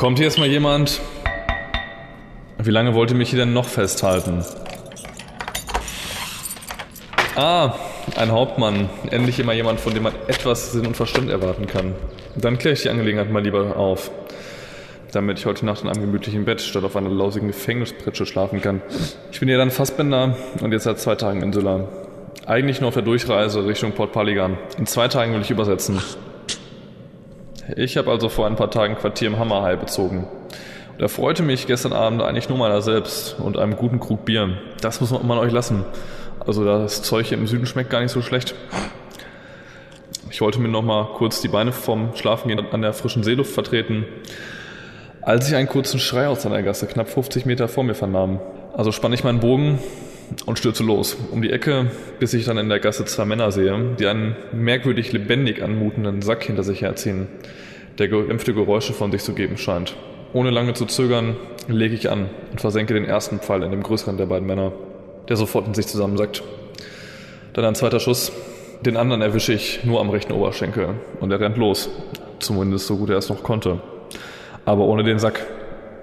Kommt hier erstmal jemand? Wie lange wollt ihr mich hier denn noch festhalten? Ah, ein Hauptmann. Endlich immer jemand, von dem man etwas Sinn und Verstand erwarten kann. Dann kläre ich die Angelegenheit mal lieber auf. Damit ich heute Nacht in einem gemütlichen Bett statt auf einer lausigen Gefängnispritsche schlafen kann. Ich bin ja dann Fassbender und jetzt seit zwei Tagen in Sylla. Eigentlich nur auf der Durchreise Richtung Port Paligan. In zwei Tagen will ich übersetzen. Ich habe also vor ein paar Tagen Quartier im Hammerhai bezogen. Und erfreute mich gestern Abend eigentlich nur meiner selbst und einem guten Krug Bier. Das muss man euch lassen. Also das Zeug hier im Süden schmeckt gar nicht so schlecht. Ich wollte mir noch mal kurz die Beine vom Schlafengehen an der frischen Seeluft vertreten, als ich einen kurzen Schrei aus einer Gasse knapp 50 Meter vor mir vernahm. Also spann ich meinen Bogen und stürze los. Um die Ecke, bis ich dann in der Gasse zwei Männer sehe, die einen merkwürdig lebendig anmutenden Sack hinter sich herziehen, der gedämpfte Geräusche von sich zu geben scheint. Ohne lange zu zögern, lege ich an und versenke den ersten Pfeil in dem größeren der beiden Männer, der sofort in sich zusammensackt. Dann ein zweiter Schuss. Den anderen erwische ich nur am rechten Oberschenkel und er rennt los. Zumindest so gut er es noch konnte. Aber ohne den Sack.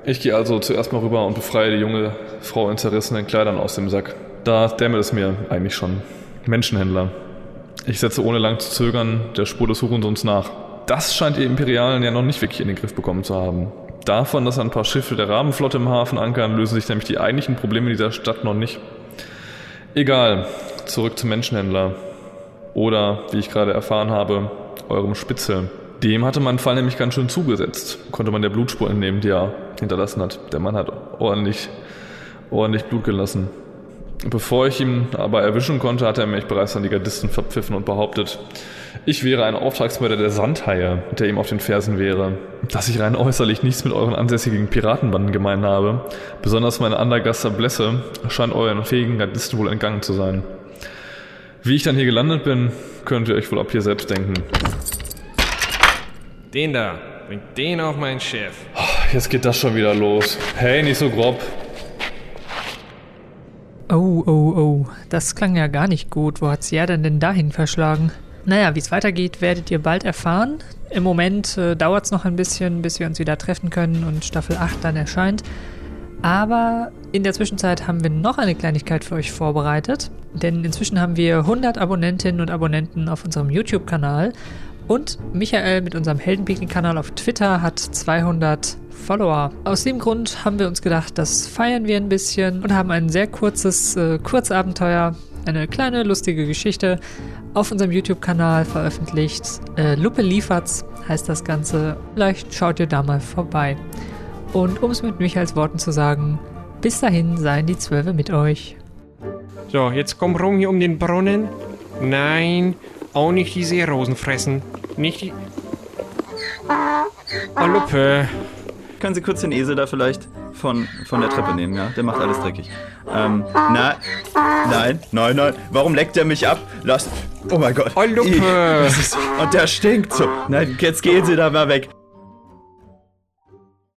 Ich gehe also zuerst mal rüber und befreie die junge Frau in zerrissenen Kleidern aus dem Sack. Da dämmelt es mir eigentlich schon. Menschenhändler. Ich setze ohne lang zu zögern der Spur des Hurensons nach. Das scheint ihr Imperialen ja noch nicht wirklich in den Griff bekommen zu haben. Davon, dass ein paar Schiffe der Rabenflotte im Hafen ankern, lösen sich nämlich die eigentlichen Probleme dieser Stadt noch nicht. Egal, zurück zum Menschenhändler. Oder, wie ich gerade erfahren habe, eurem Spitzel. Dem hatte mein Fall nämlich ganz schön zugesetzt. Konnte man der Blutspur entnehmen, die er hinterlassen hat. Der Mann hat ordentlich, ordentlich Blut gelassen. Bevor ich ihn aber erwischen konnte, hat er mich bereits an die Gardisten verpfiffen und behauptet, ich wäre ein Auftragsmörder der Sandhaie, der ihm auf den Fersen wäre. Dass ich rein äußerlich nichts mit euren ansässigen Piratenbanden gemein habe, besonders meine Andergaster Blässe, scheint euren fähigen Gardisten wohl entgangen zu sein. Wie ich dann hier gelandet bin, könnt ihr euch wohl ab hier selbst denken. Den da, bring den auf mein Chef. Jetzt geht das schon wieder los. Hey, nicht so grob. Oh, oh, oh. Das klang ja gar nicht gut. Wo hat's Jerdan denn dahin verschlagen? Naja, wie es weitergeht, werdet ihr bald erfahren. Im Moment äh, dauert es noch ein bisschen, bis wir uns wieder treffen können und Staffel 8 dann erscheint. Aber in der Zwischenzeit haben wir noch eine Kleinigkeit für euch vorbereitet. Denn inzwischen haben wir 100 Abonnentinnen und Abonnenten auf unserem YouTube-Kanal. Und Michael mit unserem Heldenpicking-Kanal auf Twitter hat 200 Follower. Aus dem Grund haben wir uns gedacht, das feiern wir ein bisschen und haben ein sehr kurzes äh, Kurzabenteuer, eine kleine lustige Geschichte auf unserem YouTube-Kanal veröffentlicht. Äh, Lupe liefert's heißt das Ganze. Vielleicht schaut ihr da mal vorbei. Und um es mit Michaels Worten zu sagen, bis dahin seien die Zwölfe mit euch. So, jetzt komm rum hier um den Brunnen. Nein, auch nicht die Seerosen fressen. Nicht die... Oh, Lupe. Können Sie kurz den Esel da vielleicht von, von der Treppe nehmen, ja? Der macht alles dreckig. Ähm, na, nein, nein, nein. Warum leckt er mich ab? Lass. Oh mein Gott. Oh, das ist- Und der stinkt so. Nein, jetzt gehen Sie da mal weg.